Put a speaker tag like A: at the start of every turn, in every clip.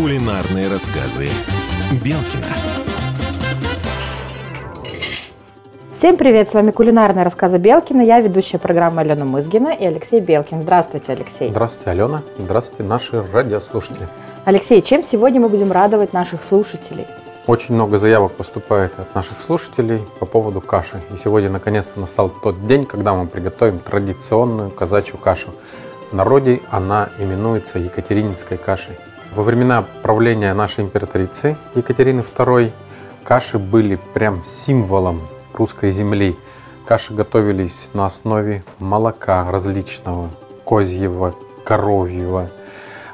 A: Кулинарные рассказы Белкина.
B: Всем привет, с вами кулинарные рассказы Белкина. Я ведущая программы Алена Мызгина и Алексей Белкин. Здравствуйте, Алексей.
C: Здравствуйте, Алена. Здравствуйте, наши радиослушатели.
B: Алексей, чем сегодня мы будем радовать наших слушателей?
C: Очень много заявок поступает от наших слушателей по поводу каши. И сегодня наконец-то настал тот день, когда мы приготовим традиционную казачью кашу. В народе она именуется Екатерининской кашей. Во времена правления нашей императрицы Екатерины II каши были прям символом русской земли. Каши готовились на основе молока различного, козьего, коровьего.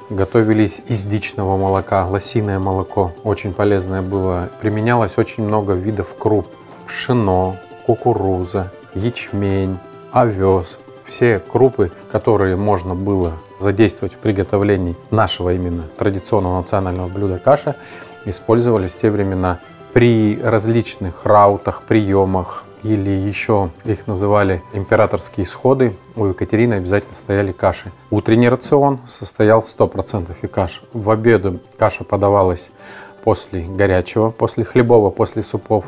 C: Готовились из дичного молока, лосиное молоко, очень полезное было. Применялось очень много видов круп. Пшено, кукуруза, ячмень, овес. Все крупы, которые можно было задействовать в приготовлении нашего именно традиционного национального блюда каша, использовались в те времена при различных раутах, приемах или еще их называли императорские сходы, у Екатерины обязательно стояли каши. Утренний рацион состоял 100% и каш. В обеду каша подавалась после горячего, после хлебова, после супов.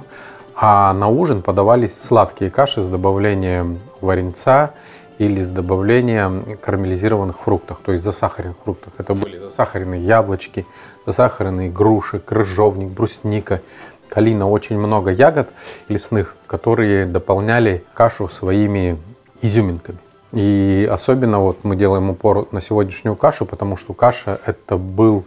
C: А на ужин подавались сладкие каши с добавлением варенца или с добавлением карамелизированных фруктов, то есть засахаренных фруктов. Это были засахаренные яблочки, засахаренные груши, крыжовник, брусника, калина, очень много ягод лесных, которые дополняли кашу своими изюминками. И особенно вот мы делаем упор на сегодняшнюю кашу, потому что каша это был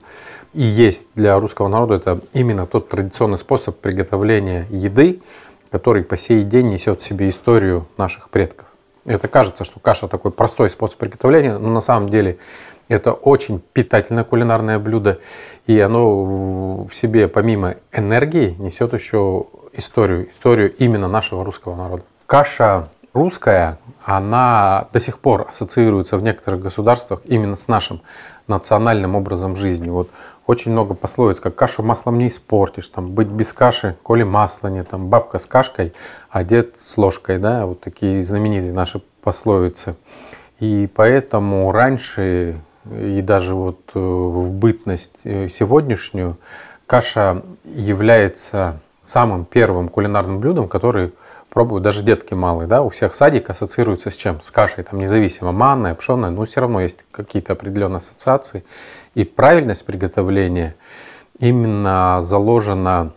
C: и есть для русского народа это именно тот традиционный способ приготовления еды, который по сей день несет в себе историю наших предков. Это кажется, что каша такой простой способ приготовления, но на самом деле это очень питательное кулинарное блюдо, и оно в себе помимо энергии несет еще историю, историю именно нашего русского народа. Каша русская, она до сих пор ассоциируется в некоторых государствах именно с нашим национальным образом жизни. Вот очень много пословиц, как кашу маслом не испортишь, там, быть без каши, коли масла нет, там, бабка с кашкой, а дед с ложкой, да, вот такие знаменитые наши пословицы. И поэтому раньше и даже вот э, в бытность э, сегодняшнюю каша является самым первым кулинарным блюдом, который пробуют даже детки малые, да, у всех садик ассоциируется с чем? С кашей, там независимо, манная, пшеная, но все равно есть какие-то определенные ассоциации. И правильность приготовления именно заложена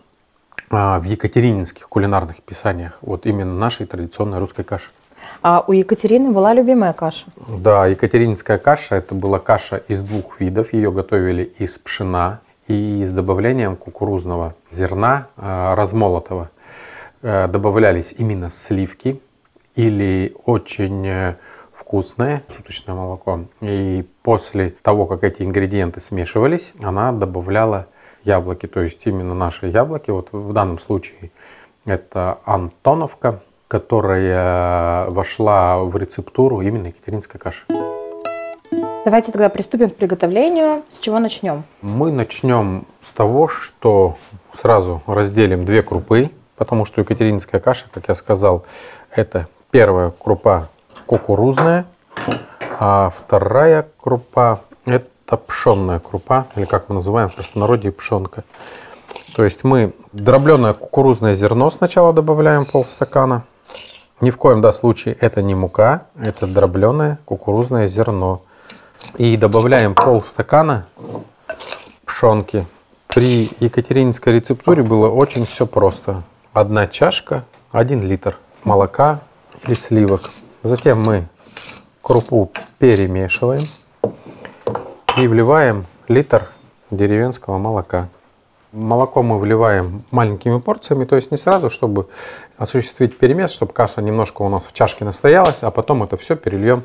C: а, в екатерининских кулинарных писаниях, вот именно нашей традиционной русской каши.
B: А у Екатерины была любимая каша?
C: Да, екатерининская каша – это была каша из двух видов. Ее готовили из пшена и с добавлением кукурузного зерна а, размолотого. Э, добавлялись именно сливки или очень э, вкусное суточное молоко. И после того, как эти ингредиенты смешивались, она добавляла яблоки. То есть именно наши яблоки, вот в данном случае это Антоновка, которая вошла в рецептуру именно екатеринской каши.
B: Давайте тогда приступим к приготовлению. С чего начнем?
C: Мы начнем с того, что сразу разделим две крупы потому что екатерининская каша, как я сказал, это первая крупа кукурузная, а вторая крупа это пшенная крупа, или как мы называем в простонародье пшенка. То есть мы дробленое кукурузное зерно сначала добавляем полстакана. Ни в коем да, случае это не мука, это дробленое кукурузное зерно. И добавляем полстакана пшенки. При екатерининской рецептуре было очень все просто одна чашка, один литр молока или сливок. Затем мы крупу перемешиваем и вливаем литр деревенского молока. Молоко мы вливаем маленькими порциями, то есть не сразу, чтобы осуществить перемес, чтобы каша немножко у нас в чашке настоялась, а потом это все перельем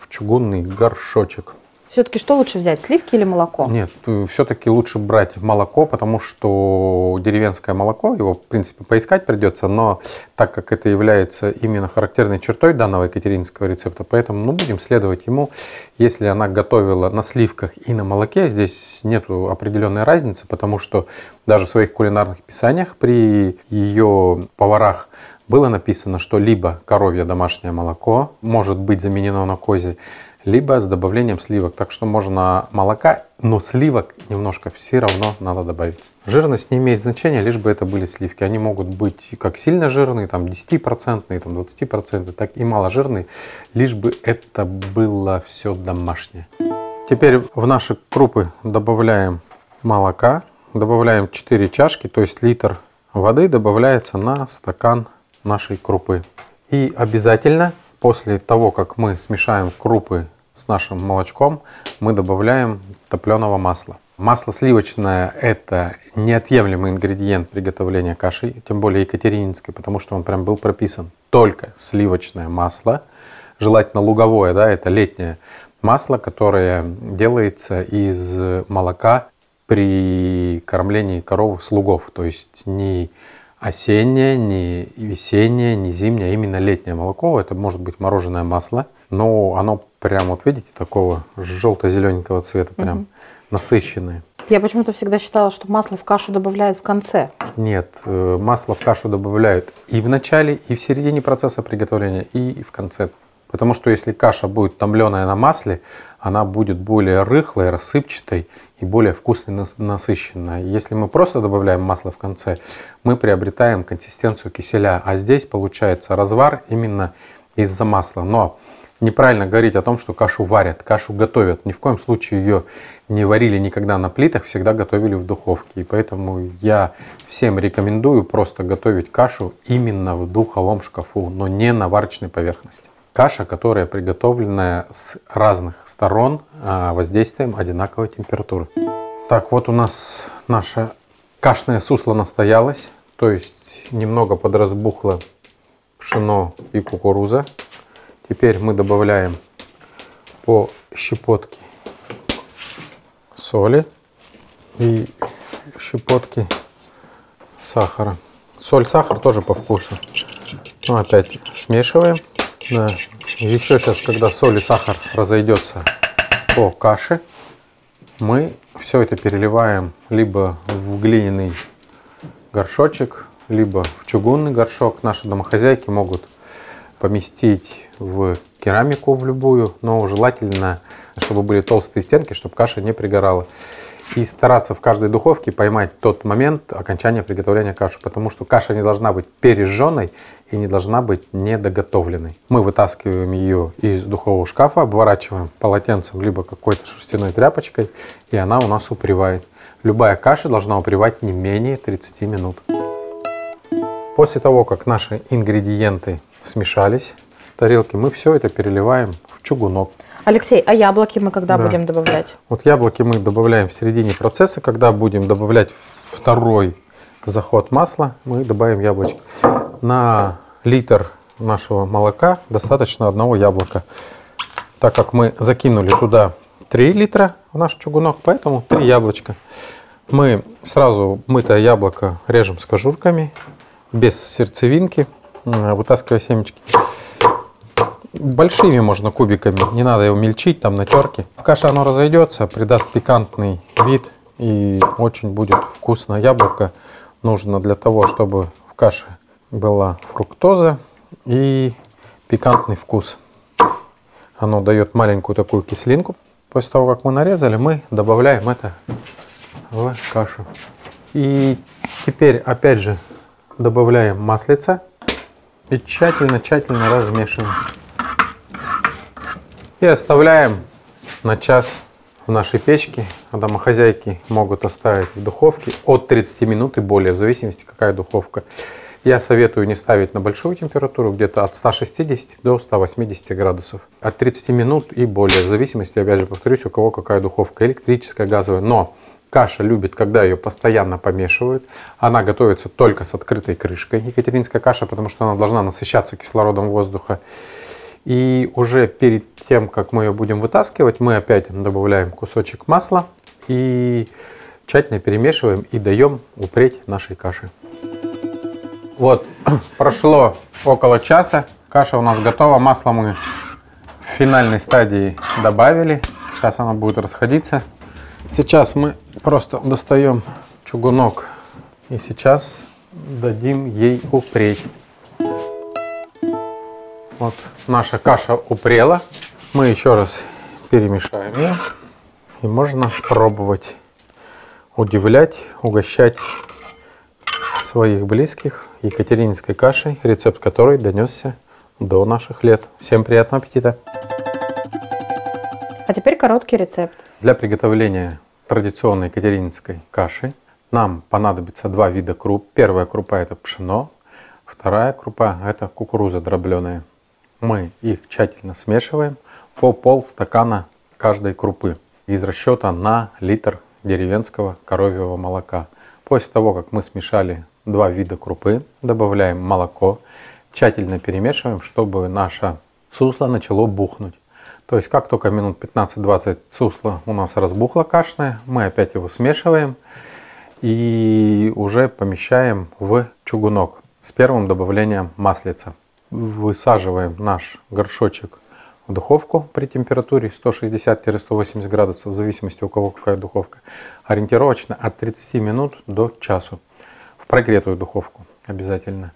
C: в чугунный горшочек.
B: Все-таки что лучше взять, сливки или молоко?
C: Нет, э, все-таки лучше брать молоко, потому что деревенское молоко, его, в принципе, поискать придется, но так как это является именно характерной чертой данного екатеринского рецепта, поэтому ну, будем следовать ему. Если она готовила на сливках и на молоке, здесь нет определенной разницы, потому что даже в своих кулинарных писаниях при ее поварах было написано, что либо коровье домашнее молоко может быть заменено на козе, либо с добавлением сливок. Так что можно молока, но сливок немножко все равно надо добавить. Жирность не имеет значения, лишь бы это были сливки. Они могут быть как сильно жирные, там 10%, там 20%, так и маложирные, лишь бы это было все домашнее. Теперь в наши крупы добавляем молока, добавляем 4 чашки, то есть литр воды добавляется на стакан нашей крупы. И обязательно после того, как мы смешаем крупы с нашим молочком, мы добавляем топленого масла. Масло сливочное – это неотъемлемый ингредиент приготовления каши, тем более екатерининской, потому что он прям был прописан. Только сливочное масло, желательно луговое, да, это летнее масло, которое делается из молока при кормлении коров слугов. То есть не осеннее, не весеннее, не зимнее, а именно летнее молоко. Это может быть мороженое масло, но оно прям, вот видите, такого желто-зелененького цвета, прям. Угу насыщенные.
B: Я почему-то всегда считала, что масло в кашу добавляют в конце.
C: Нет, э, масло в кашу добавляют и в начале, и в середине процесса приготовления, и в конце. Потому что если каша будет томленая на масле, она будет более рыхлой, рассыпчатой и более вкусной, насыщенной. Если мы просто добавляем масло в конце, мы приобретаем консистенцию киселя, а здесь получается развар именно из-за масла. Но неправильно говорить о том, что кашу варят, кашу готовят. Ни в коем случае ее не варили никогда на плитах, всегда готовили в духовке. И поэтому я всем рекомендую просто готовить кашу именно в духовом шкафу, но не на варочной поверхности. Каша, которая приготовленная с разных сторон а, воздействием одинаковой температуры. Так, вот у нас наша кашная сусло настоялась, то есть немного подразбухло пшено и кукуруза. Теперь мы добавляем по щепотке соли и щепотки сахара. Соль, сахар тоже по вкусу. Ну, опять смешиваем. Да. Еще сейчас, когда соль и сахар разойдется по каше, мы все это переливаем либо в глиняный горшочек, либо в чугунный горшок. Наши домохозяйки могут поместить в керамику в любую, но желательно, чтобы были толстые стенки, чтобы каша не пригорала. И стараться в каждой духовке поймать тот момент окончания приготовления каши, потому что каша не должна быть пережженной и не должна быть недоготовленной. Мы вытаскиваем ее из духового шкафа, обворачиваем полотенцем либо какой-то шерстяной тряпочкой, и она у нас упревает. Любая каша должна упревать не менее 30 минут. После того, как наши ингредиенты смешались в тарелке, мы все это переливаем в чугунок.
B: Алексей, а яблоки мы когда да. будем добавлять?
C: Вот яблоки мы добавляем в середине процесса, когда будем добавлять второй заход масла, мы добавим яблочки. На литр нашего молока достаточно одного яблока. Так как мы закинули туда 3 литра в наш чугунок, поэтому 3 яблочка. Мы сразу мытое яблоко режем с кожурками, без сердцевинки вытаскивая семечки. Большими можно кубиками, не надо его мельчить там на терке. В каше оно разойдется, придаст пикантный вид и очень будет вкусно. Яблоко нужно для того, чтобы в каше была фруктоза и пикантный вкус. Оно дает маленькую такую кислинку. После того, как мы нарезали, мы добавляем это в кашу. И теперь, опять же, добавляем маслица и тщательно-тщательно размешиваем. И оставляем на час в нашей печке. Домохозяйки могут оставить в духовке от 30 минут и более, в зависимости какая духовка. Я советую не ставить на большую температуру, где-то от 160 до 180 градусов. От 30 минут и более, в зависимости, опять же, повторюсь, у кого какая духовка, электрическая, газовая. Но Каша любит, когда ее постоянно помешивают. Она готовится только с открытой крышкой. Екатеринская каша, потому что она должна насыщаться кислородом воздуха. И уже перед тем, как мы ее будем вытаскивать, мы опять добавляем кусочек масла и тщательно перемешиваем и даем упреть нашей каши. Вот, прошло около часа. Каша у нас готова. Масло мы в финальной стадии добавили. Сейчас она будет расходиться. Сейчас мы просто достаем чугунок и сейчас дадим ей упреть. Вот наша каша упрела. Мы еще раз перемешаем ее. И можно пробовать удивлять, угощать своих близких екатерининской кашей, рецепт которой донесся до наших лет. Всем приятного аппетита!
B: А теперь короткий рецепт.
C: Для приготовления традиционной екатерининской каши нам понадобится два вида круп. Первая крупа это пшено, вторая крупа это кукуруза дробленая. Мы их тщательно смешиваем по полстакана каждой крупы из расчета на литр деревенского коровьего молока. После того, как мы смешали два вида крупы, добавляем молоко, тщательно перемешиваем, чтобы наше сусло начало бухнуть. То есть как только минут 15-20 сусло у нас разбухло кашное, мы опять его смешиваем и уже помещаем в чугунок с первым добавлением маслица. Высаживаем наш горшочек в духовку при температуре 160-180 градусов, в зависимости у кого какая духовка, ориентировочно от 30 минут до часу. В прогретую духовку обязательно.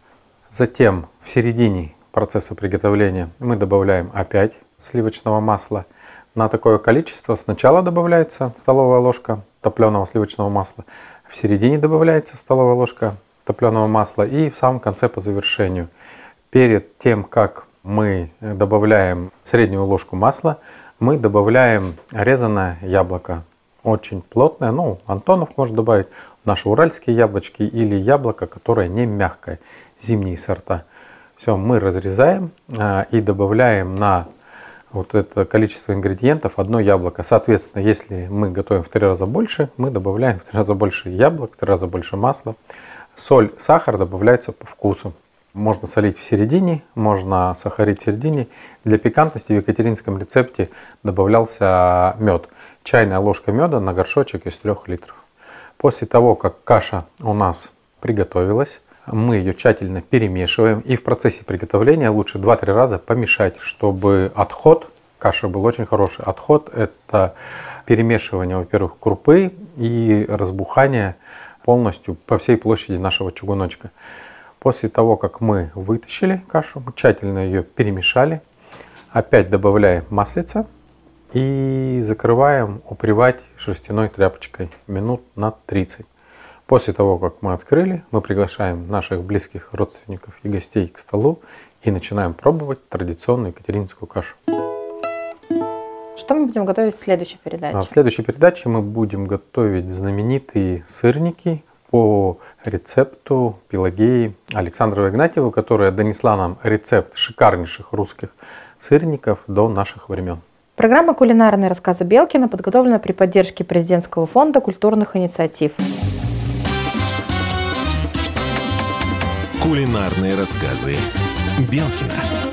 C: Затем в середине процесса приготовления мы добавляем опять сливочного масла. На такое количество сначала добавляется столовая ложка топленого сливочного масла, в середине добавляется столовая ложка топленого масла и в самом конце по завершению. Перед тем, как мы добавляем среднюю ложку масла, мы добавляем резаное яблоко. Очень плотное, ну, Антонов может добавить, наши уральские яблочки или яблоко, которое не мягкое, зимние сорта. Все, мы разрезаем а, и добавляем на вот это количество ингредиентов одно яблоко. Соответственно, если мы готовим в три раза больше, мы добавляем в три раза больше яблок, в три раза больше масла. Соль, сахар добавляются по вкусу. Можно солить в середине, можно сахарить в середине. Для пикантности в екатеринском рецепте добавлялся мед. Чайная ложка меда на горшочек из 3 литров. После того, как каша у нас приготовилась, мы ее тщательно перемешиваем. И в процессе приготовления лучше 2-3 раза помешать, чтобы отход каши был очень хороший. Отход – это перемешивание, во-первых, крупы и разбухание полностью по всей площади нашего чугуночка. После того, как мы вытащили кашу, мы тщательно ее перемешали, опять добавляем маслица и закрываем упривать шерстяной тряпочкой минут на 30. После того, как мы открыли, мы приглашаем наших близких родственников и гостей к столу и начинаем пробовать традиционную екатерининскую кашу.
B: Что мы будем готовить в следующей передаче?
C: А в следующей передаче мы будем готовить знаменитые сырники по рецепту Пелагеи Александровой Игнатьевой, которая донесла нам рецепт шикарнейших русских сырников до наших времен.
B: Программа «Кулинарные рассказы Белкина» подготовлена при поддержке Президентского фонда культурных инициатив.
A: Кулинарные рассказы Белкина.